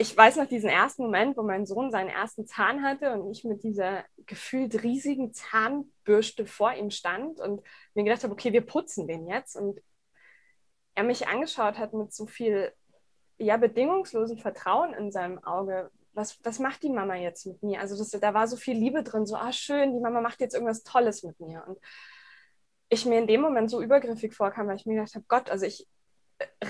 ich weiß noch diesen ersten Moment, wo mein Sohn seinen ersten Zahn hatte und ich mit dieser gefühlt riesigen Zahnbürste vor ihm stand und mir gedacht habe, okay, wir putzen den jetzt. Und er mich angeschaut hat mit so viel ja, bedingungslosen Vertrauen in seinem Auge. Was, was macht die Mama jetzt mit mir? Also das, da war so viel Liebe drin, so, ah, schön, die Mama macht jetzt irgendwas Tolles mit mir. Und ich mir in dem Moment so übergriffig vorkam, weil ich mir gedacht habe, Gott, also ich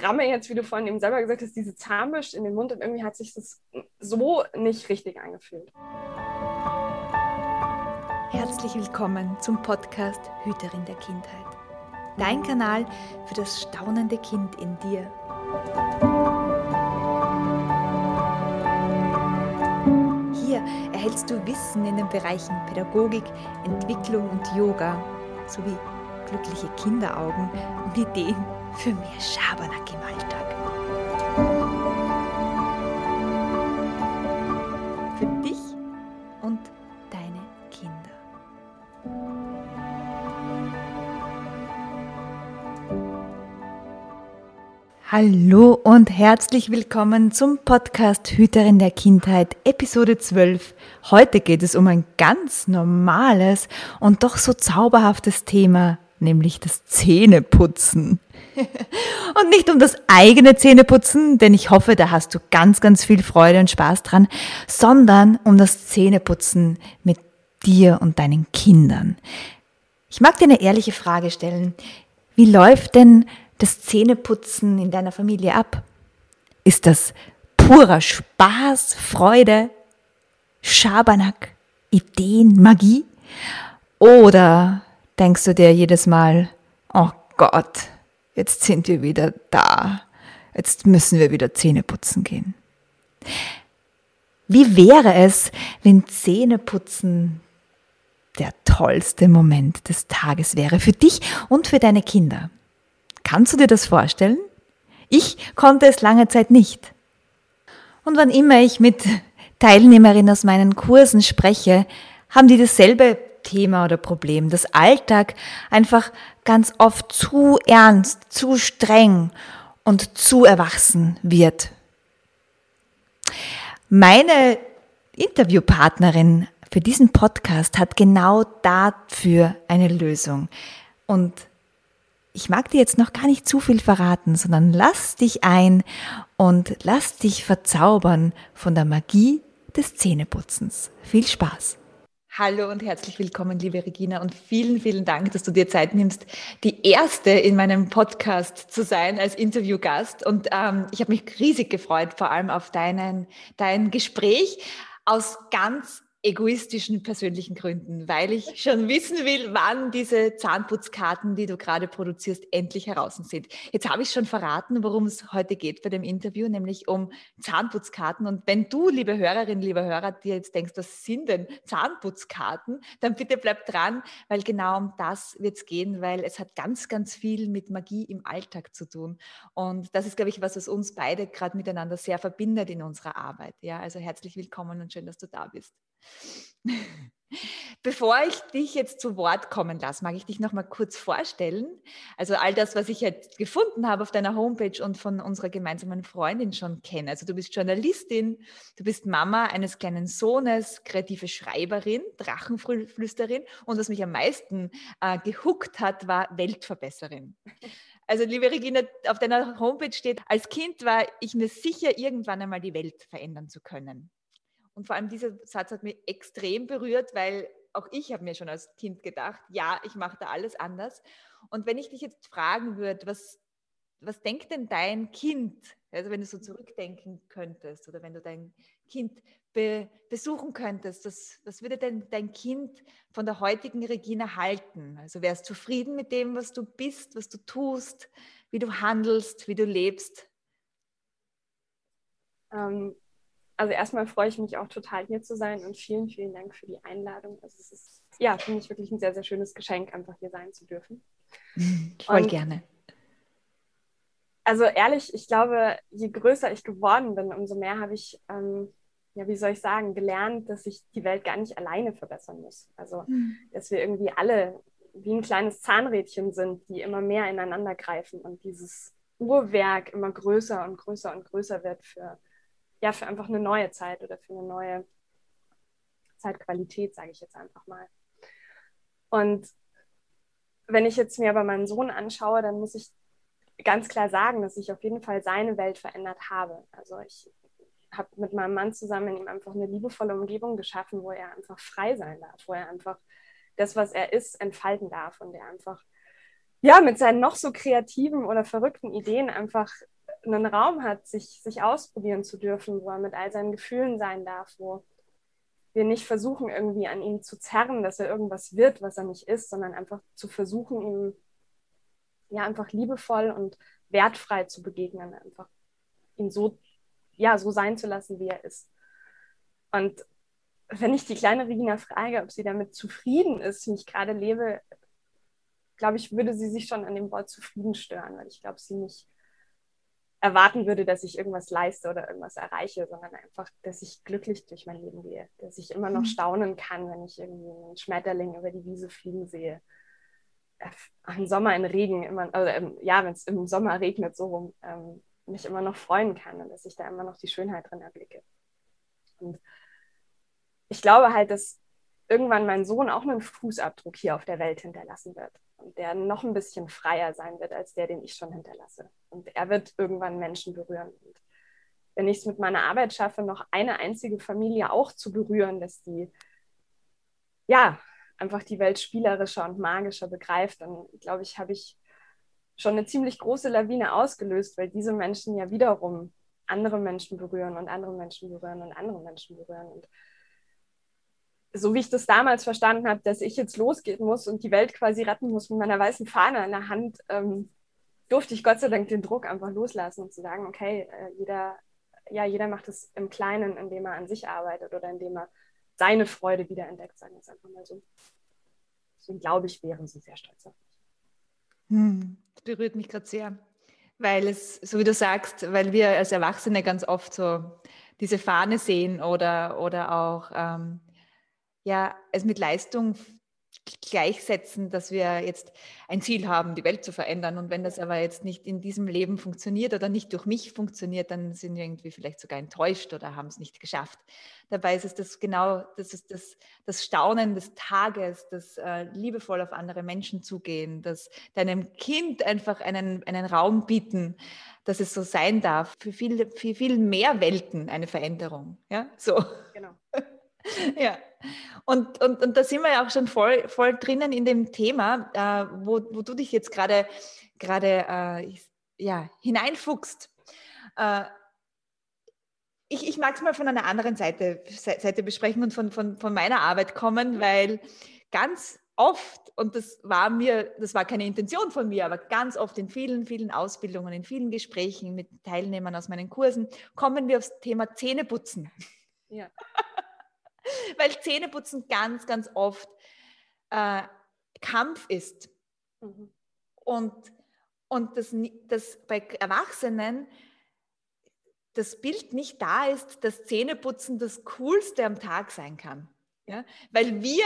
ramme jetzt, wie du vorhin eben selber gesagt hast, diese Zahnbürste in den Mund und irgendwie hat sich das so nicht richtig angefühlt. Herzlich willkommen zum Podcast Hüterin der Kindheit. Dein Kanal für das staunende Kind in dir. Hier erhältst du Wissen in den Bereichen Pädagogik, Entwicklung und Yoga sowie glückliche Kinderaugen und Ideen für mehr Schabernack im Alltag. Für dich und deine Kinder. Hallo und herzlich willkommen zum Podcast Hüterin der Kindheit, Episode 12. Heute geht es um ein ganz normales und doch so zauberhaftes Thema, nämlich das Zähneputzen. und nicht um das eigene Zähneputzen, denn ich hoffe, da hast du ganz, ganz viel Freude und Spaß dran, sondern um das Zähneputzen mit dir und deinen Kindern. Ich mag dir eine ehrliche Frage stellen. Wie läuft denn das Zähneputzen in deiner Familie ab? Ist das purer Spaß, Freude, Schabernack, Ideen, Magie? Oder denkst du dir jedes Mal, oh Gott, jetzt sind wir wieder da. Jetzt müssen wir wieder Zähne putzen gehen. Wie wäre es, wenn Zähneputzen der tollste Moment des Tages wäre für dich und für deine Kinder? Kannst du dir das vorstellen? Ich konnte es lange Zeit nicht. Und wann immer ich mit Teilnehmerinnen aus meinen Kursen spreche, haben die dasselbe Thema oder Problem, dass Alltag einfach ganz oft zu ernst, zu streng und zu erwachsen wird. Meine Interviewpartnerin für diesen Podcast hat genau dafür eine Lösung. Und ich mag dir jetzt noch gar nicht zu viel verraten, sondern lass dich ein und lass dich verzaubern von der Magie des Zähneputzens. Viel Spaß! Hallo und herzlich willkommen, liebe Regina, und vielen, vielen Dank, dass du dir Zeit nimmst, die erste in meinem Podcast zu sein als Interviewgast. Und ähm, ich habe mich riesig gefreut, vor allem auf deinen, dein Gespräch aus ganz egoistischen persönlichen Gründen, weil ich schon wissen will, wann diese Zahnputzkarten, die du gerade produzierst, endlich heraus sind. Jetzt habe ich schon verraten, worum es heute geht bei dem Interview, nämlich um Zahnputzkarten. Und wenn du, liebe Hörerin, lieber Hörer, dir jetzt denkst, was sind denn Zahnputzkarten, dann bitte bleib dran, weil genau um das wird es gehen, weil es hat ganz, ganz viel mit Magie im Alltag zu tun. Und das ist, glaube ich, was, was uns beide gerade miteinander sehr verbindet in unserer Arbeit. Ja, also herzlich willkommen und schön, dass du da bist. Bevor ich dich jetzt zu Wort kommen lasse, mag ich dich noch mal kurz vorstellen. Also all das, was ich jetzt gefunden habe auf deiner Homepage und von unserer gemeinsamen Freundin schon kenne. Also du bist Journalistin, du bist Mama eines kleinen Sohnes, kreative Schreiberin, Drachenflüsterin und was mich am meisten äh, gehuckt hat, war Weltverbesserin. Also liebe Regina, auf deiner Homepage steht, als Kind war ich mir sicher, irgendwann einmal die Welt verändern zu können. Und vor allem dieser Satz hat mich extrem berührt, weil auch ich habe mir schon als Kind gedacht, ja, ich mache da alles anders. Und wenn ich dich jetzt fragen würde, was, was denkt denn dein Kind, also wenn du so zurückdenken könntest oder wenn du dein Kind be besuchen könntest, das, was würde denn dein Kind von der heutigen Regina halten? Also wärst du zufrieden mit dem, was du bist, was du tust, wie du handelst, wie du lebst? Ähm, also erstmal freue ich mich auch total hier zu sein und vielen, vielen Dank für die Einladung. Also es ist, ja, für mich wirklich ein sehr, sehr schönes Geschenk, einfach hier sein zu dürfen. Voll und, gerne. Also ehrlich, ich glaube, je größer ich geworden bin, umso mehr habe ich, ähm, ja, wie soll ich sagen, gelernt, dass ich die Welt gar nicht alleine verbessern muss. Also, mhm. dass wir irgendwie alle wie ein kleines Zahnrädchen sind, die immer mehr ineinander greifen und dieses Uhrwerk immer größer und größer und größer wird für ja, für einfach eine neue Zeit oder für eine neue Zeitqualität, sage ich jetzt einfach mal. Und wenn ich jetzt mir aber meinen Sohn anschaue, dann muss ich ganz klar sagen, dass ich auf jeden Fall seine Welt verändert habe. Also ich habe mit meinem Mann zusammen in ihm einfach eine liebevolle Umgebung geschaffen, wo er einfach frei sein darf, wo er einfach das, was er ist, entfalten darf und er einfach ja mit seinen noch so kreativen oder verrückten Ideen einfach einen Raum hat, sich, sich ausprobieren zu dürfen, wo er mit all seinen Gefühlen sein darf, wo wir nicht versuchen, irgendwie an ihm zu zerren, dass er irgendwas wird, was er nicht ist, sondern einfach zu versuchen, ihm ja einfach liebevoll und wertfrei zu begegnen, einfach ihn so, ja, so sein zu lassen, wie er ist. Und wenn ich die kleine Regina frage, ob sie damit zufrieden ist, wie ich gerade lebe, glaube ich, würde sie sich schon an dem Wort zufrieden stören, weil ich glaube, sie nicht erwarten würde, dass ich irgendwas leiste oder irgendwas erreiche, sondern einfach, dass ich glücklich durch mein Leben gehe, dass ich immer noch mhm. staunen kann, wenn ich irgendwie einen Schmetterling über die Wiese fliegen sehe. Im Sommer in Regen, immer, also im, ja, wenn es im Sommer regnet, so rum, ähm, mich immer noch freuen kann und dass ich da immer noch die Schönheit drin erblicke. Und ich glaube halt, dass irgendwann mein Sohn auch einen Fußabdruck hier auf der Welt hinterlassen wird der noch ein bisschen freier sein wird als der, den ich schon hinterlasse. Und er wird irgendwann Menschen berühren. Und wenn ich es mit meiner Arbeit schaffe, noch eine einzige Familie auch zu berühren, dass die ja einfach die Welt spielerischer und magischer begreift, dann glaube ich, habe ich schon eine ziemlich große Lawine ausgelöst, weil diese Menschen ja wiederum andere Menschen berühren und andere Menschen berühren und andere Menschen berühren. Und so wie ich das damals verstanden habe, dass ich jetzt losgehen muss und die Welt quasi retten muss mit meiner weißen Fahne in der Hand, ähm, durfte ich Gott sei Dank den Druck einfach loslassen und zu sagen, okay, äh, jeder, ja, jeder macht es im Kleinen, indem er an sich arbeitet oder indem er seine Freude wiederentdeckt, sagen wir es einfach mal so. Deswegen glaube ich, wären sie sehr stolz auf mich. Hm, das berührt mich gerade sehr, weil es, so wie du sagst, weil wir als Erwachsene ganz oft so diese Fahne sehen oder, oder auch ähm, ja, es mit Leistung gleichsetzen, dass wir jetzt ein Ziel haben, die Welt zu verändern. Und wenn das aber jetzt nicht in diesem Leben funktioniert oder nicht durch mich funktioniert, dann sind wir irgendwie vielleicht sogar enttäuscht oder haben es nicht geschafft. Dabei ist es das genau, das ist das, das Staunen des Tages, das äh, liebevoll auf andere Menschen zugehen, das deinem Kind einfach einen, einen Raum bieten, dass es so sein darf. Für viel, für viel mehr Welten eine Veränderung. Ja, so. Genau. ja. Und, und, und da sind wir ja auch schon voll, voll drinnen in dem Thema, äh, wo, wo du dich jetzt gerade gerade äh, ja, hineinfuchst. Äh, ich, ich mag es mal von einer anderen Seite, Seite besprechen und von, von, von meiner Arbeit kommen, weil ganz oft, und das war mir, das war keine Intention von mir, aber ganz oft in vielen, vielen Ausbildungen, in vielen Gesprächen mit Teilnehmern aus meinen Kursen, kommen wir aufs Thema Zähneputzen. Ja. weil Zähneputzen ganz, ganz oft äh, Kampf ist. Mhm. Und, und das, das bei Erwachsenen das Bild nicht da ist, dass Zähneputzen das Coolste am Tag sein kann. Ja? Weil wir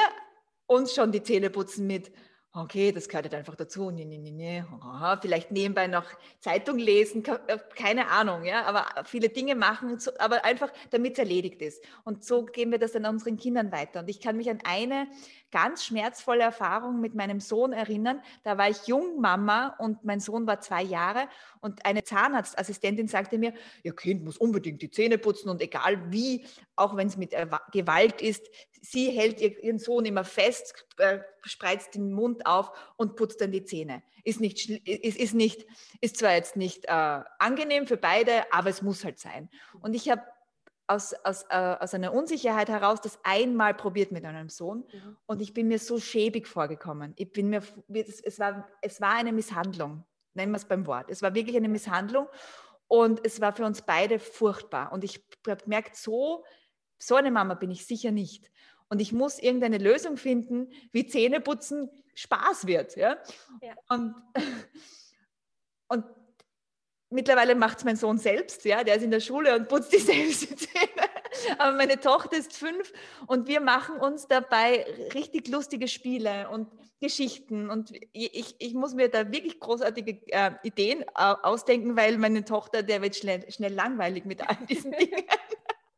uns schon die Zähne putzen mit, okay, das gehört halt einfach dazu, nee, nee, nee, nee. vielleicht nebenbei noch Zeitung lesen, äh, keine Ahnung, ja, aber viele Dinge machen, aber einfach, damit es erledigt ist. Und so geben wir das dann unseren Kindern weiter. Und ich kann mich an eine ganz schmerzvolle Erfahrung mit meinem Sohn erinnern. Da war ich Jungmama und mein Sohn war zwei Jahre und eine Zahnarztassistentin sagte mir, Ihr Kind muss unbedingt die Zähne putzen und egal wie, auch wenn es mit Gewalt ist, sie hält ihren Sohn immer fest, äh, spreizt den Mund auf und putzt dann die Zähne. Ist, nicht, ist, ist, nicht, ist zwar jetzt nicht äh, angenehm für beide, aber es muss halt sein. Und ich habe aus, aus, äh, aus einer Unsicherheit heraus das einmal probiert mit einem Sohn mhm. und ich bin mir so schäbig vorgekommen. Ich bin mir, es, war, es war eine Misshandlung, nennen wir es beim Wort. Es war wirklich eine Misshandlung und es war für uns beide furchtbar. Und ich habe gemerkt, so, so eine Mama bin ich sicher nicht. Und ich muss irgendeine Lösung finden, wie Zähneputzen Spaß wird. Ja? ja. Und, und mittlerweile macht es mein Sohn selbst, ja, der ist in der Schule und putzt die selbst die Zähne. Aber meine Tochter ist fünf und wir machen uns dabei richtig lustige Spiele und Geschichten. Und ich, ich muss mir da wirklich großartige äh, Ideen ausdenken, weil meine Tochter, der wird schnell, schnell langweilig mit all diesen Dingen.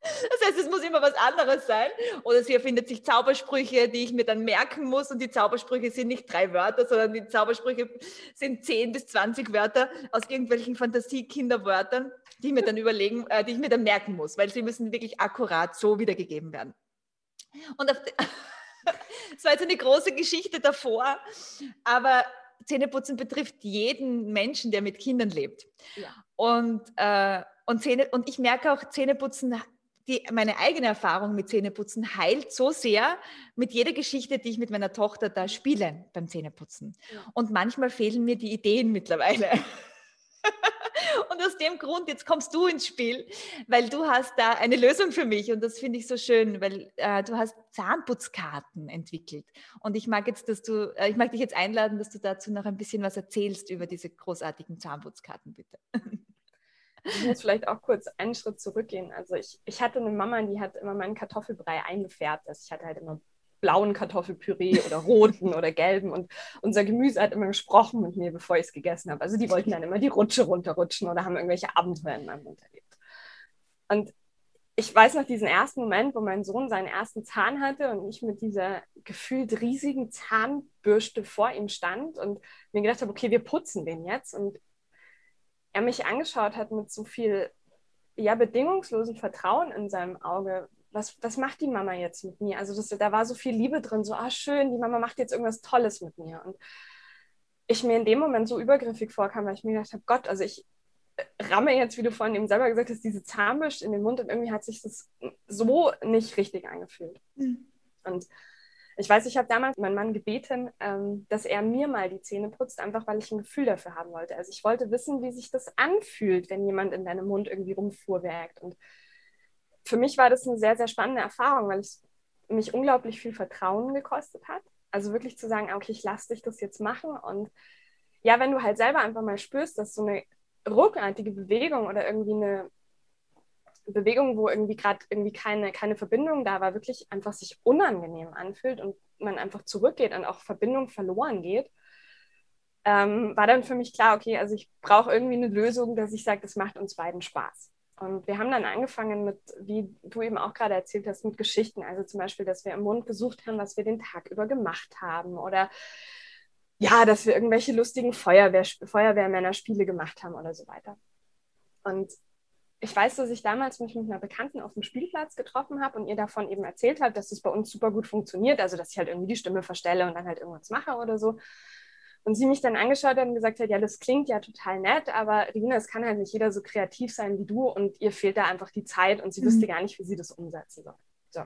Das heißt, es muss immer was anderes sein. Oder sie erfindet sich Zaubersprüche, die ich mir dann merken muss. Und die Zaubersprüche sind nicht drei Wörter, sondern die Zaubersprüche sind zehn bis zwanzig Wörter aus irgendwelchen Fantasiekinderwörtern, die ich mir dann überlegen, äh, die ich mir dann merken muss, weil sie müssen wirklich akkurat so wiedergegeben werden. Und es war jetzt eine große Geschichte davor, aber Zähneputzen betrifft jeden Menschen, der mit Kindern lebt. Ja. Und, äh, und, Zähne, und ich merke auch, Zähneputzen, die, meine eigene Erfahrung mit Zähneputzen heilt so sehr mit jeder Geschichte, die ich mit meiner Tochter da spiele beim Zähneputzen. Und manchmal fehlen mir die Ideen mittlerweile. Und aus dem Grund, jetzt kommst du ins Spiel, weil du hast da eine Lösung für mich und das finde ich so schön, weil äh, du hast Zahnputzkarten entwickelt. Und ich mag jetzt, dass du, äh, ich mag dich jetzt einladen, dass du dazu noch ein bisschen was erzählst über diese großartigen Zahnputzkarten, bitte. Ich muss vielleicht auch kurz einen Schritt zurückgehen. Also ich, ich hatte eine Mama, die hat immer meinen Kartoffelbrei eingefärbt. Also ich hatte halt immer blauen Kartoffelpüree oder roten oder gelben. Und unser Gemüse hat immer gesprochen mit mir, bevor ich es gegessen habe. Also die wollten dann immer die Rutsche runterrutschen oder haben irgendwelche Abenteuer in meinem Mund erlebt. Und ich weiß noch diesen ersten Moment, wo mein Sohn seinen ersten Zahn hatte und ich mit dieser gefühlt riesigen Zahnbürste vor ihm stand und mir gedacht habe, okay, wir putzen den jetzt. Und er mich angeschaut hat mit so viel ja, bedingungslosen Vertrauen in seinem Auge, was, was macht die Mama jetzt mit mir? Also das, da war so viel Liebe drin, so, ah schön, die Mama macht jetzt irgendwas Tolles mit mir. Und ich mir in dem Moment so übergriffig vorkam, weil ich mir gedacht habe, Gott, also ich äh, ramme jetzt, wie du vorhin eben selber gesagt hast, diese Zahnbürste in den Mund und irgendwie hat sich das so nicht richtig angefühlt. Mhm. Und ich weiß, ich habe damals meinen Mann gebeten, ähm, dass er mir mal die Zähne putzt, einfach weil ich ein Gefühl dafür haben wollte. Also ich wollte wissen, wie sich das anfühlt, wenn jemand in deinem Mund irgendwie rumfuhrwerkt. Und für mich war das eine sehr, sehr spannende Erfahrung, weil es mich unglaublich viel Vertrauen gekostet hat. Also wirklich zu sagen, okay, ich lasse dich das jetzt machen. Und ja, wenn du halt selber einfach mal spürst, dass so eine ruckartige Bewegung oder irgendwie eine Bewegung, wo irgendwie gerade irgendwie keine, keine Verbindung da war, wirklich einfach sich unangenehm anfühlt und man einfach zurückgeht und auch Verbindung verloren geht, ähm, war dann für mich klar, okay, also ich brauche irgendwie eine Lösung, dass ich sage, das macht uns beiden Spaß. Und wir haben dann angefangen mit, wie du eben auch gerade erzählt hast, mit Geschichten. Also zum Beispiel, dass wir im Mund gesucht haben, was wir den Tag über gemacht haben. Oder ja, dass wir irgendwelche lustigen Feuerwehr, Feuerwehrmännerspiele gemacht haben oder so weiter. Und ich weiß, dass ich damals mich mit einer Bekannten auf dem Spielplatz getroffen habe und ihr davon eben erzählt habe, dass es das bei uns super gut funktioniert. Also, dass ich halt irgendwie die Stimme verstelle und dann halt irgendwas mache oder so. Und sie mich dann angeschaut hat und gesagt hat, ja, das klingt ja total nett, aber Rina, es kann halt nicht jeder so kreativ sein wie du und ihr fehlt da einfach die Zeit und sie mhm. wüsste gar nicht, wie sie das umsetzen soll. So.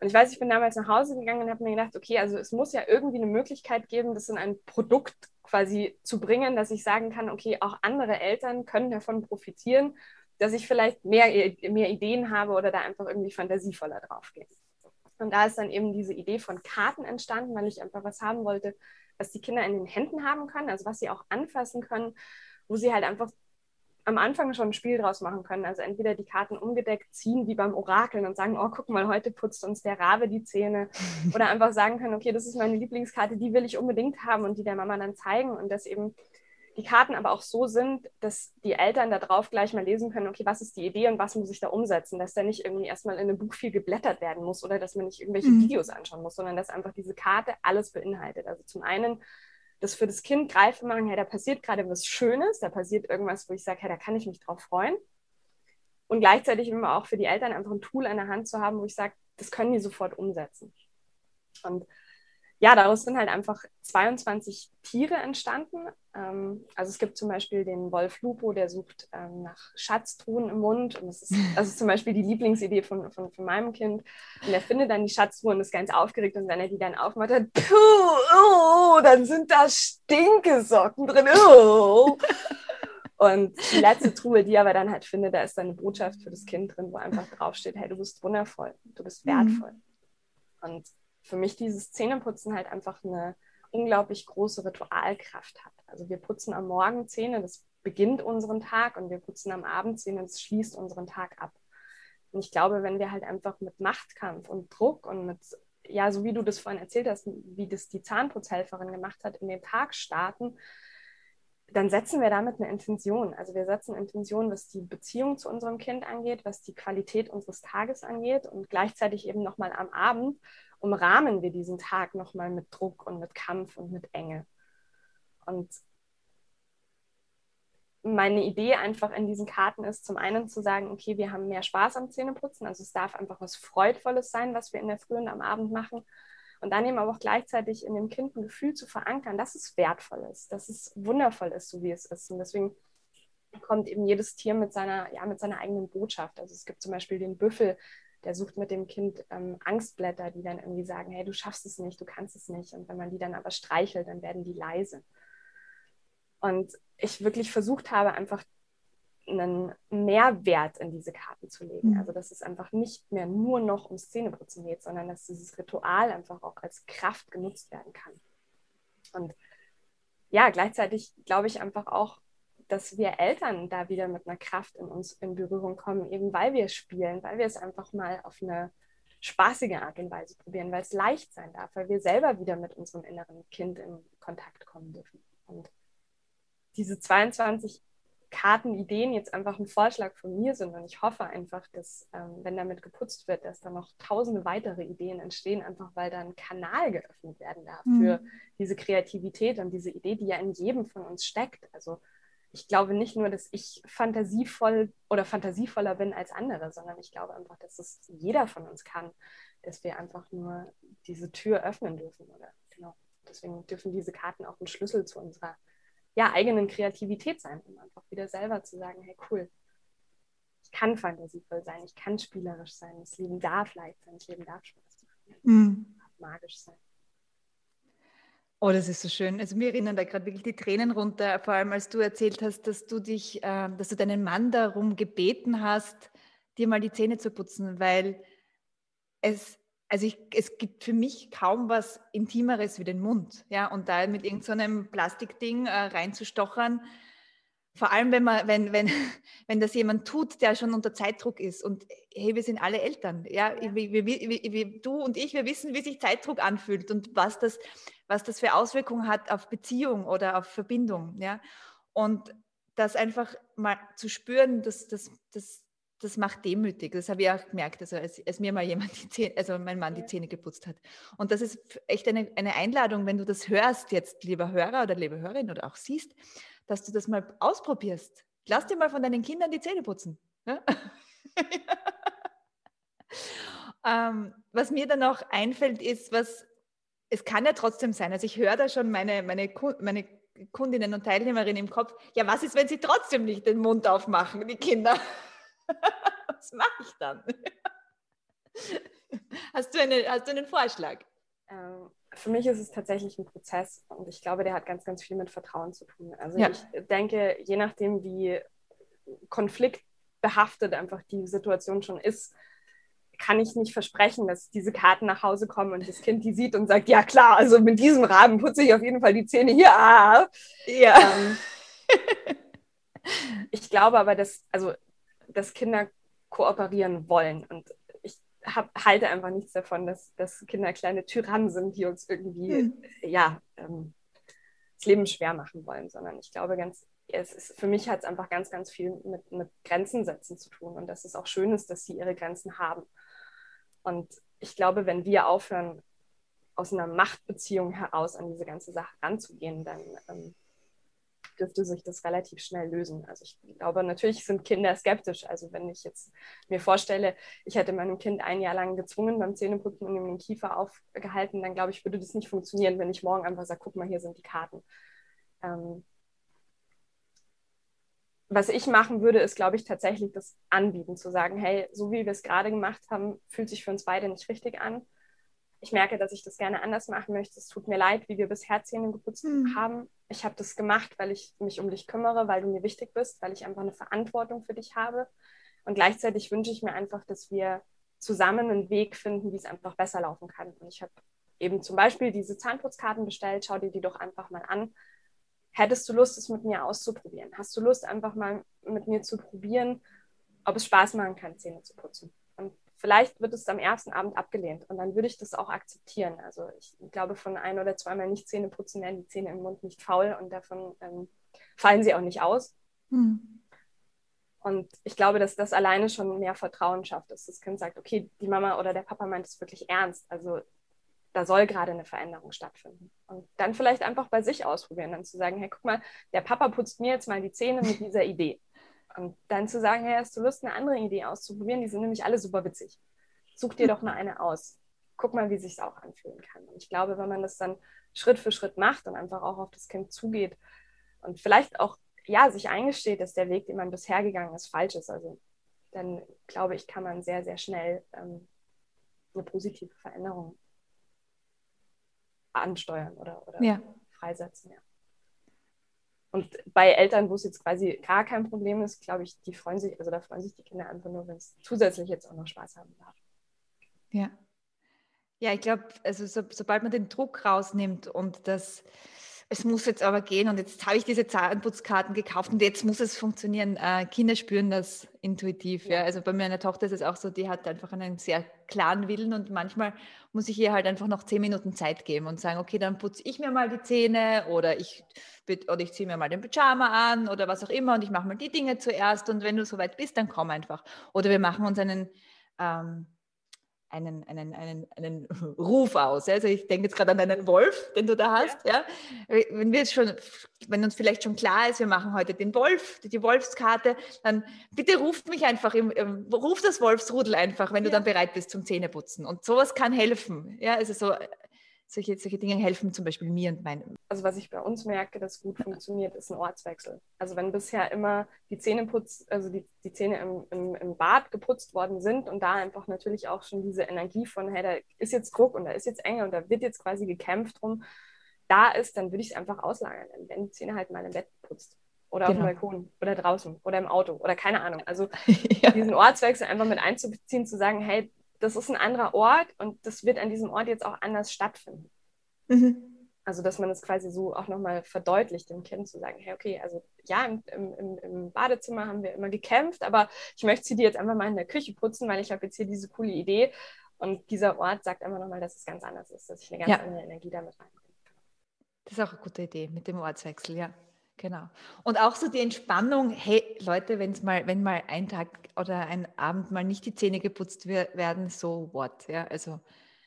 Und ich weiß, ich bin damals nach Hause gegangen und habe mir gedacht, okay, also es muss ja irgendwie eine Möglichkeit geben, das in ein Produkt quasi zu bringen, dass ich sagen kann, okay, auch andere Eltern können davon profitieren, dass ich vielleicht mehr, mehr Ideen habe oder da einfach irgendwie fantasievoller draufgehe. Und da ist dann eben diese Idee von Karten entstanden, weil ich einfach was haben wollte, was die Kinder in den Händen haben können, also was sie auch anfassen können, wo sie halt einfach am Anfang schon ein Spiel draus machen können. Also entweder die Karten umgedeckt ziehen, wie beim Orakeln und sagen, oh, guck mal, heute putzt uns der Rabe die Zähne. Oder einfach sagen können, okay, das ist meine Lieblingskarte, die will ich unbedingt haben und die der Mama dann zeigen und das eben die Karten aber auch so sind, dass die Eltern da drauf gleich mal lesen können, okay, was ist die Idee und was muss ich da umsetzen, dass da nicht irgendwie erstmal in einem Buch viel geblättert werden muss oder dass man nicht irgendwelche mhm. Videos anschauen muss, sondern dass einfach diese Karte alles beinhaltet. Also zum einen das für das Kind greifen machen, hey, da passiert gerade was Schönes, da passiert irgendwas, wo ich sage, hey, da kann ich mich drauf freuen. Und gleichzeitig immer auch für die Eltern einfach ein Tool an der Hand zu haben, wo ich sage, das können die sofort umsetzen. Und ja, daraus sind halt einfach 22 Tiere entstanden. Ähm, also es gibt zum Beispiel den Wolf Lupo, der sucht ähm, nach Schatztruhen im Mund. Und das ist, das ist zum Beispiel die Lieblingsidee von, von, von meinem Kind. Und er findet dann die Schatztruhe und ist ganz aufgeregt. Und wenn er die dann aufmacht, dann, puh, oh, dann sind da Stinkesocken drin. Oh. Und die letzte Truhe, die er aber dann halt findet, da ist dann eine Botschaft für das Kind drin, wo einfach draufsteht, hey, du bist wundervoll, du bist mhm. wertvoll. Mhm. Und für mich dieses Zähneputzen halt einfach eine unglaublich große Ritualkraft hat. Also wir putzen am Morgen Zähne, das beginnt unseren Tag und wir putzen am Abend Zähne, das schließt unseren Tag ab. Und ich glaube, wenn wir halt einfach mit Machtkampf und Druck und mit, ja, so wie du das vorhin erzählt hast, wie das die Zahnputzhelferin gemacht hat, in den Tag starten, dann setzen wir damit eine Intention. Also wir setzen Intention, was die Beziehung zu unserem Kind angeht, was die Qualität unseres Tages angeht und gleichzeitig eben nochmal am Abend umrahmen wir diesen Tag nochmal mit Druck und mit Kampf und mit Enge. Und meine Idee einfach in diesen Karten ist, zum einen zu sagen, okay, wir haben mehr Spaß am Zähneputzen, also es darf einfach was Freudvolles sein, was wir in der Früh und am Abend machen. Und dann eben aber auch gleichzeitig in dem Kind ein Gefühl zu verankern, dass es wertvoll ist, dass es wundervoll ist, so wie es ist. Und deswegen kommt eben jedes Tier mit seiner, ja, mit seiner eigenen Botschaft. Also es gibt zum Beispiel den Büffel, der sucht mit dem Kind ähm, Angstblätter, die dann irgendwie sagen, hey, du schaffst es nicht, du kannst es nicht. Und wenn man die dann aber streichelt, dann werden die leise. Und ich wirklich versucht habe, einfach einen Mehrwert in diese Karten zu legen. Mhm. Also dass es einfach nicht mehr nur noch ums Zähneputzen geht, sondern dass dieses Ritual einfach auch als Kraft genutzt werden kann. Und ja, gleichzeitig glaube ich einfach auch, dass wir Eltern da wieder mit einer Kraft in uns in Berührung kommen, eben weil wir spielen, weil wir es einfach mal auf eine spaßige Art und Weise probieren, weil es leicht sein darf, weil wir selber wieder mit unserem inneren Kind in Kontakt kommen dürfen. Und diese 22 Kartenideen jetzt einfach ein Vorschlag von mir sind und ich hoffe einfach, dass ähm, wenn damit geputzt wird, dass da noch tausende weitere Ideen entstehen, einfach weil da ein Kanal geöffnet werden darf mhm. für diese Kreativität und diese Idee, die ja in jedem von uns steckt. Also ich glaube nicht nur, dass ich fantasievoll oder fantasievoller bin als andere, sondern ich glaube einfach, dass es jeder von uns kann, dass wir einfach nur diese Tür öffnen dürfen. Oder genau. Deswegen dürfen diese Karten auch ein Schlüssel zu unserer ja, eigenen Kreativität sein, um einfach wieder selber zu sagen, hey cool, ich kann fantasievoll sein, ich kann spielerisch sein, das Leben darf leicht sein, das Leben darf Spaß machen, mhm. darf magisch sein. Oh, das ist so schön. Also mir erinnern da gerade wirklich die Tränen runter, vor allem als du erzählt hast, dass du dich, äh, dass du deinen Mann darum gebeten hast, dir mal die Zähne zu putzen, weil es, also ich, es gibt für mich kaum was Intimeres wie den Mund, ja, und da mit irgendeinem so Plastikding äh, reinzustochern, vor allem, wenn, man, wenn, wenn, wenn das jemand tut, der schon unter Zeitdruck ist. Und hey, wir sind alle Eltern. Ja? ja. Wir, wir, wir, du und ich, wir wissen, wie sich Zeitdruck anfühlt und was das, was das für Auswirkungen hat auf Beziehung oder auf Verbindung. Ja? Und das einfach mal zu spüren, das, das, das, das macht demütig. Das habe ich auch gemerkt, also als, als mir mal jemand die Zähne, also mein Mann die Zähne geputzt hat. Und das ist echt eine, eine Einladung, wenn du das hörst jetzt, lieber Hörer oder liebe Hörerin oder auch siehst, dass du das mal ausprobierst. Lass dir mal von deinen Kindern die Zähne putzen. Ja? ähm, was mir dann auch einfällt, ist, was es kann ja trotzdem sein. Also ich höre da schon meine, meine, meine Kundinnen und Teilnehmerinnen im Kopf, ja, was ist, wenn sie trotzdem nicht den Mund aufmachen, die Kinder? was mache ich dann? hast, du eine, hast du einen Vorschlag? Ähm, für mich ist es tatsächlich ein Prozess und ich glaube, der hat ganz, ganz viel mit Vertrauen zu tun. Also ja. ich denke, je nachdem, wie konfliktbehaftet einfach die Situation schon ist, kann ich nicht versprechen, dass diese Karten nach Hause kommen und das Kind die sieht und sagt, ja klar, also mit diesem Rahmen putze ich auf jeden Fall die Zähne hier. Ah. Ja. Ähm, ich glaube aber, dass, also, dass Kinder kooperieren wollen und hab, halte einfach nichts davon, dass, dass Kinder kleine Tyrannen sind, die uns irgendwie mhm. ja, ähm, das Leben schwer machen wollen, sondern ich glaube ganz, es ist, für mich hat es einfach ganz, ganz viel mit, mit Grenzen setzen zu tun und dass es auch schön ist, dass sie ihre Grenzen haben. Und ich glaube, wenn wir aufhören, aus einer Machtbeziehung heraus an diese ganze Sache ranzugehen, dann ähm, dürfte sich das relativ schnell lösen. Also ich glaube, natürlich sind Kinder skeptisch. Also wenn ich jetzt mir vorstelle, ich hätte meinem Kind ein Jahr lang gezwungen beim Zähneputzen und ihm den Kiefer aufgehalten, dann glaube ich, würde das nicht funktionieren, wenn ich morgen einfach sage, guck mal, hier sind die Karten. Ähm, was ich machen würde, ist, glaube ich, tatsächlich das Anbieten, zu sagen, hey, so wie wir es gerade gemacht haben, fühlt sich für uns beide nicht richtig an ich merke, dass ich das gerne anders machen möchte. Es tut mir leid, wie wir bisher Zähne geputzt mhm. haben. Ich habe das gemacht, weil ich mich um dich kümmere, weil du mir wichtig bist, weil ich einfach eine Verantwortung für dich habe. Und gleichzeitig wünsche ich mir einfach, dass wir zusammen einen Weg finden, wie es einfach besser laufen kann. Und ich habe eben zum Beispiel diese Zahnputzkarten bestellt. Schau dir die doch einfach mal an. Hättest du Lust, es mit mir auszuprobieren? Hast du Lust, einfach mal mit mir zu probieren, ob es Spaß machen kann, Zähne zu putzen? Vielleicht wird es am ersten Abend abgelehnt und dann würde ich das auch akzeptieren. Also ich glaube, von ein oder zweimal nicht Zähne putzen werden die Zähne im Mund nicht faul und davon ähm, fallen sie auch nicht aus. Mhm. Und ich glaube, dass das alleine schon mehr Vertrauen schafft, dass das Kind sagt, okay, die Mama oder der Papa meint es wirklich ernst. Also da soll gerade eine Veränderung stattfinden. Und dann vielleicht einfach bei sich ausprobieren, dann zu sagen, hey, guck mal, der Papa putzt mir jetzt mal die Zähne mit dieser Idee. Und dann zu sagen, hey, hast du Lust, eine andere Idee auszuprobieren? Die sind nämlich alle super witzig. Such dir doch mal eine aus. Guck mal, wie sich es auch anfühlen kann. Und ich glaube, wenn man das dann Schritt für Schritt macht und einfach auch auf das Kind zugeht und vielleicht auch ja, sich eingesteht, dass der Weg, den man bisher gegangen ist, falsch ist, also dann glaube ich, kann man sehr, sehr schnell ähm, eine positive Veränderung ansteuern oder, oder ja. freisetzen. Ja. Und bei Eltern, wo es jetzt quasi gar kein Problem ist, glaube ich, die freuen sich, also da freuen sich die Kinder einfach nur, wenn es zusätzlich jetzt auch noch Spaß haben darf. Ja. Ja, ich glaube, also so, sobald man den Druck rausnimmt und das es muss jetzt aber gehen und jetzt habe ich diese Zahnputzkarten gekauft und jetzt muss es funktionieren. Äh, Kinder spüren das intuitiv. Ja. Also bei meiner Tochter ist es auch so, die hat einfach einen sehr klaren Willen und manchmal muss ich ihr halt einfach noch zehn Minuten Zeit geben und sagen, okay, dann putze ich mir mal die Zähne oder ich, oder ich ziehe mir mal den Pyjama an oder was auch immer und ich mache mal die Dinge zuerst und wenn du soweit bist, dann komm einfach. Oder wir machen uns einen... Ähm, einen, einen, einen, einen Ruf aus. Also ich denke jetzt gerade an einen Wolf, den du da hast. Ja. ja. Wenn wir schon, wenn uns vielleicht schon klar ist, wir machen heute den Wolf, die Wolfskarte, dann bitte ruf mich einfach, im, im, ruf das Wolfsrudel einfach, wenn ja. du dann bereit bist zum Zähneputzen. Und sowas kann helfen. Ja, also so solche, solche Dinge helfen zum Beispiel mir und meinem. Also was ich bei uns merke, das gut funktioniert, ist ein Ortswechsel. Also wenn bisher immer die Zähne putz, also die, die Zähne im, im, im, Bad geputzt worden sind und da einfach natürlich auch schon diese Energie von, hey, da ist jetzt Druck und da ist jetzt Enge und da wird jetzt quasi gekämpft drum, da ist, dann würde ich es einfach auslagern. Dann werden die Zähne halt mal im Bett geputzt. Oder genau. auf dem genau. Balkon oder draußen oder im Auto oder keine Ahnung. Also ja. diesen Ortswechsel einfach mit einzubeziehen, zu sagen, hey, das ist ein anderer Ort und das wird an diesem Ort jetzt auch anders stattfinden. Mhm. Also, dass man es quasi so auch nochmal verdeutlicht, dem Kind zu sagen, hey, okay, also ja, im, im, im, Badezimmer haben wir immer gekämpft, aber ich möchte sie dir jetzt einfach mal in der Küche putzen, weil ich habe jetzt hier diese coole Idee. Und dieser Ort sagt einfach nochmal, dass es ganz anders ist, dass ich eine ganz ja. andere Energie damit reinbringe. Das ist auch eine gute Idee mit dem Ortswechsel, ja. Genau. Und auch so die Entspannung, hey Leute, wenn's mal, wenn mal ein Tag oder ein Abend mal nicht die Zähne geputzt werden, so what? Ja, also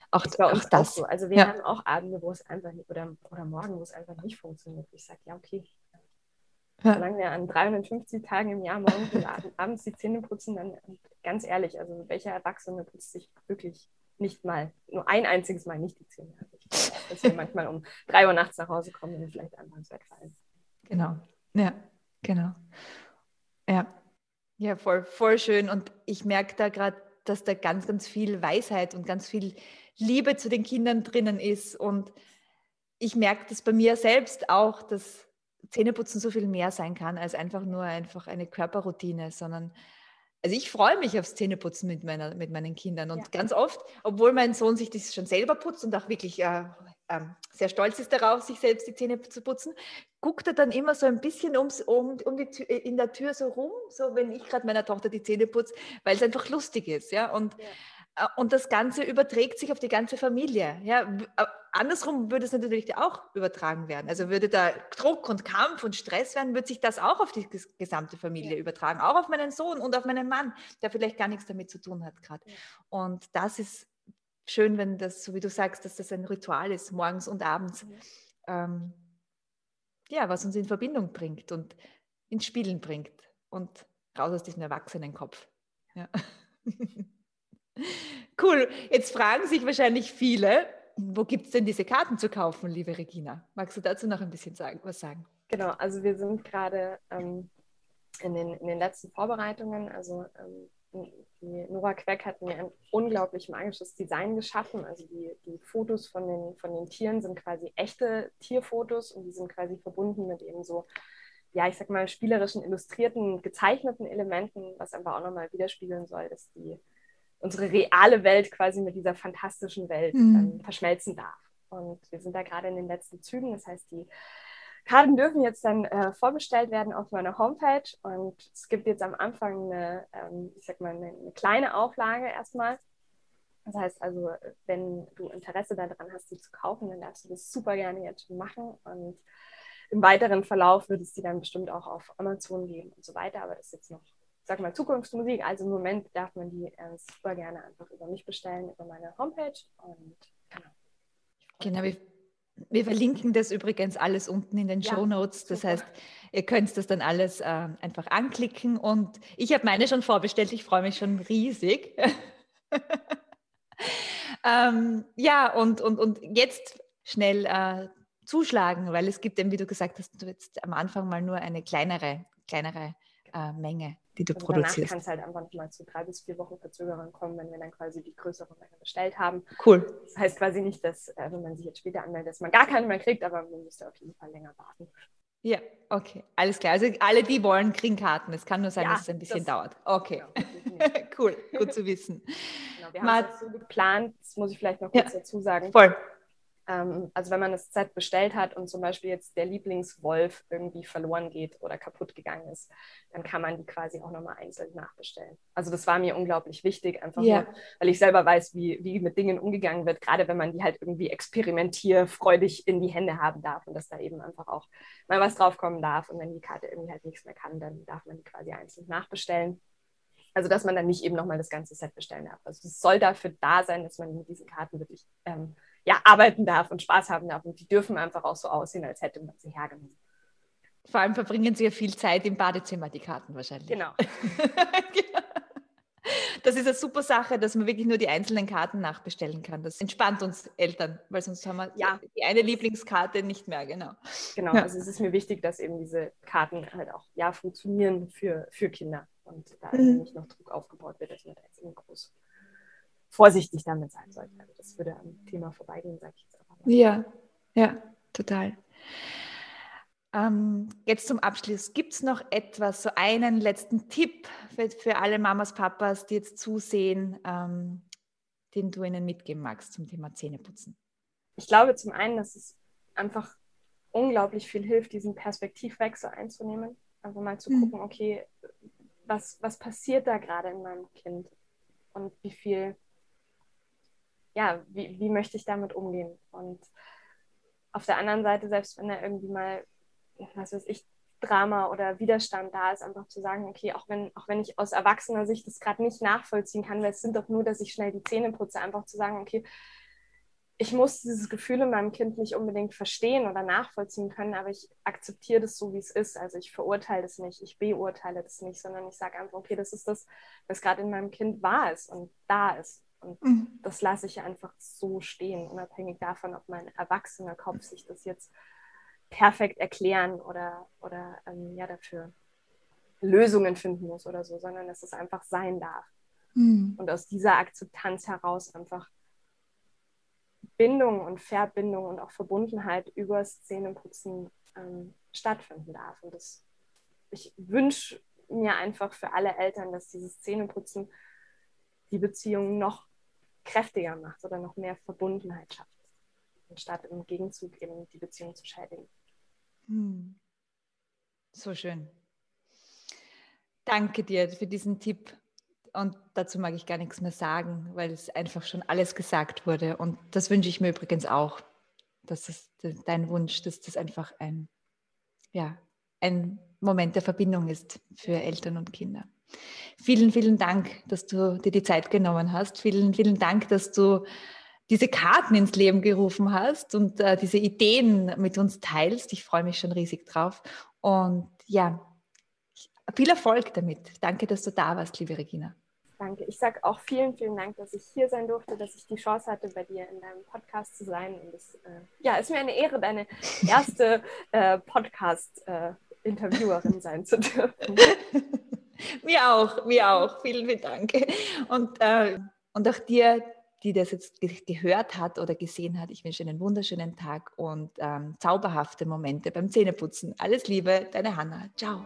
auch, das auch das. Auch so. Also wir ja. haben auch Abende, wo es einfach nicht, oder, oder Morgen, wo es einfach nicht funktioniert. Ich sage, ja, okay. Ja. Solange wir an 350 Tagen im Jahr morgens und abends die Zähne putzen, dann ganz ehrlich, also welcher Erwachsene putzt sich wirklich nicht mal, nur ein einziges Mal nicht die Zähne? Also ich weiß, dass wir manchmal um drei Uhr nachts nach Hause kommen und vielleicht einfach ins Bett fallen. Genau, ja, genau. Ja, ja, voll, voll schön. Und ich merke da gerade, dass da ganz, ganz viel Weisheit und ganz viel Liebe zu den Kindern drinnen ist. Und ich merke das bei mir selbst auch, dass Zähneputzen so viel mehr sein kann als einfach nur einfach eine Körperroutine, sondern also ich freue mich aufs Zähneputzen mit, meiner, mit meinen Kindern und ja. ganz oft, obwohl mein Sohn sich das schon selber putzt und auch wirklich äh, äh, sehr stolz ist darauf, sich selbst die Zähne zu putzen, guckt er dann immer so ein bisschen ums, um, um die Tür, in der Tür so rum, so wenn ich gerade meiner Tochter die Zähne putze, weil es einfach lustig ist, ja und ja. Äh, und das Ganze überträgt sich auf die ganze Familie. Ja, äh, andersrum würde es natürlich auch übertragen werden. Also würde da Druck und Kampf und Stress werden, würde sich das auch auf die gesamte Familie ja. übertragen. Auch auf meinen Sohn und auf meinen Mann, der vielleicht gar nichts damit zu tun hat gerade. Ja. Und das ist schön, wenn das, so wie du sagst, dass das ein Ritual ist, morgens und abends. Ja, ähm, ja was uns in Verbindung bringt und ins Spielen bringt und raus aus diesem Erwachsenenkopf. Ja. Cool. Jetzt fragen sich wahrscheinlich viele, wo gibt es denn diese Karten zu kaufen, liebe Regina? Magst du dazu noch ein bisschen sagen, was sagen? Genau, also wir sind gerade ähm, in, den, in den letzten Vorbereitungen. Also ähm, die Nora Queck hat mir ein unglaublich magisches Design geschaffen. Also die, die Fotos von den, von den Tieren sind quasi echte Tierfotos und die sind quasi verbunden mit eben so, ja, ich sag mal, spielerischen, illustrierten, gezeichneten Elementen, was einfach auch nochmal widerspiegeln soll, dass die unsere reale Welt quasi mit dieser fantastischen Welt mhm. verschmelzen darf. Und wir sind da gerade in den letzten Zügen. Das heißt, die Karten dürfen jetzt dann äh, vorbestellt werden auf meiner Homepage. Und es gibt jetzt am Anfang eine, ähm, ich sag mal, eine, eine, kleine Auflage erstmal. Das heißt also, wenn du Interesse daran hast, sie zu kaufen, dann darfst du das super gerne jetzt machen. Und im weiteren Verlauf wird es die dann bestimmt auch auf Amazon geben und so weiter. Aber das ist jetzt noch, sag mal, Zukunftsmusik. Also im Moment darf man die äh, super gerne einfach über mich bestellen, über meine Homepage. Und genau. Genau, wir verlinken das übrigens alles unten in den ja, Show Notes. Das super. heißt, ihr könnt das dann alles äh, einfach anklicken. Und ich habe meine schon vorbestellt. Ich freue mich schon riesig. ähm, ja, und, und, und jetzt schnell äh, zuschlagen, weil es gibt eben, wie du gesagt hast, du jetzt am Anfang mal nur eine kleinere, kleinere äh, Menge, die du also produzierst. Danach kann es halt einfach nochmal zu drei bis vier Wochen Verzögerung kommen, wenn wir dann quasi die größere Menge bestellt haben. Cool. Das heißt quasi nicht, dass, äh, wenn man sich jetzt später anmeldet, dass man gar keine mehr kriegt, aber man müsste auf jeden Fall länger warten. Ja, okay, alles klar. Also alle, die wollen, kriegen Karten. Es kann nur sein, ja, dass es ein bisschen dauert. Okay, genau, cool, gut zu wissen. Genau, wir haben es so geplant, das muss ich vielleicht noch kurz ja, dazu sagen. Voll. Ähm, also wenn man das Set bestellt hat und zum Beispiel jetzt der Lieblingswolf irgendwie verloren geht oder kaputt gegangen ist, dann kann man die quasi auch nochmal einzeln nachbestellen. Also das war mir unglaublich wichtig, einfach ja. nur, weil ich selber weiß, wie, wie mit Dingen umgegangen wird, gerade wenn man die halt irgendwie experimentierfreudig in die Hände haben darf und dass da eben einfach auch mal was draufkommen darf. Und wenn die Karte irgendwie halt nichts mehr kann, dann darf man die quasi einzeln nachbestellen. Also dass man dann nicht eben nochmal das ganze Set bestellen darf. Also es soll dafür da sein, dass man mit diesen Karten wirklich ähm, ja, arbeiten darf und Spaß haben darf. Und die dürfen einfach auch so aussehen, als hätte man sie hergenommen. Vor allem verbringen sie ja viel Zeit im Badezimmer, die Karten wahrscheinlich. Genau. das ist eine super Sache, dass man wirklich nur die einzelnen Karten nachbestellen kann. Das entspannt uns Eltern, weil sonst haben wir ja. die eine Lieblingskarte nicht mehr, genau. Genau, ja. also es ist mir wichtig, dass eben diese Karten halt auch ja funktionieren für, für Kinder und da mhm. nicht noch Druck aufgebaut wird, dass man da jetzt groß vorsichtig damit sein sollte. Also das würde am Thema vorbeigehen, sage ich jetzt mal. Ja, ja, total. Ähm, jetzt zum Abschluss. Gibt es noch etwas, so einen letzten Tipp für, für alle Mamas, Papas, die jetzt zusehen, ähm, den du ihnen mitgeben magst zum Thema Zähneputzen? Ich glaube zum einen, dass es einfach unglaublich viel hilft, diesen Perspektivwechsel einzunehmen. Also mal zu mhm. gucken, okay, was, was passiert da gerade in meinem Kind und wie viel ja, wie, wie möchte ich damit umgehen? Und auf der anderen Seite, selbst wenn da irgendwie mal, was weiß ich, Drama oder Widerstand da ist, einfach zu sagen, okay, auch wenn, auch wenn ich aus erwachsener Sicht das gerade nicht nachvollziehen kann, weil es sind doch nur, dass ich schnell die Zähne putze, einfach zu sagen, okay, ich muss dieses Gefühl in meinem Kind nicht unbedingt verstehen oder nachvollziehen können, aber ich akzeptiere das so, wie es ist. Also ich verurteile das nicht, ich beurteile das nicht, sondern ich sage einfach, okay, das ist das, was gerade in meinem Kind wahr ist und da ist. Und mhm. das lasse ich einfach so stehen, unabhängig davon, ob mein erwachsener Kopf sich das jetzt perfekt erklären oder, oder ähm, ja, dafür Lösungen finden muss oder so, sondern dass es einfach sein darf. Mhm. Und aus dieser Akzeptanz heraus einfach Bindung und Verbindung und auch Verbundenheit übers Zähneputzen ähm, stattfinden darf. Und das, ich wünsche mir einfach für alle Eltern, dass dieses Zähneputzen die Beziehung noch kräftiger macht oder noch mehr Verbundenheit schafft, anstatt im Gegenzug eben die Beziehung zu schädigen. Hm. So schön. Danke dir für diesen Tipp. Und dazu mag ich gar nichts mehr sagen, weil es einfach schon alles gesagt wurde. Und das wünsche ich mir übrigens auch. Das ist dein Wunsch, dass das einfach ein, ja, ein Moment der Verbindung ist für Eltern und Kinder. Vielen, vielen Dank, dass du dir die Zeit genommen hast. Vielen, vielen Dank, dass du diese Karten ins Leben gerufen hast und äh, diese Ideen mit uns teilst. Ich freue mich schon riesig drauf. Und ja, viel Erfolg damit. Danke, dass du da warst, liebe Regina. Danke. Ich sage auch vielen, vielen Dank, dass ich hier sein durfte, dass ich die Chance hatte, bei dir in deinem Podcast zu sein. Und es äh, ja, ist mir eine Ehre, deine erste äh, Podcast-Interviewerin äh, sein zu dürfen. mir auch, mir auch. Vielen, vielen Dank. Und, äh, und auch dir, die das jetzt gehört hat oder gesehen hat, ich wünsche einen wunderschönen Tag und ähm, zauberhafte Momente beim Zähneputzen. Alles Liebe, deine Hanna. Ciao.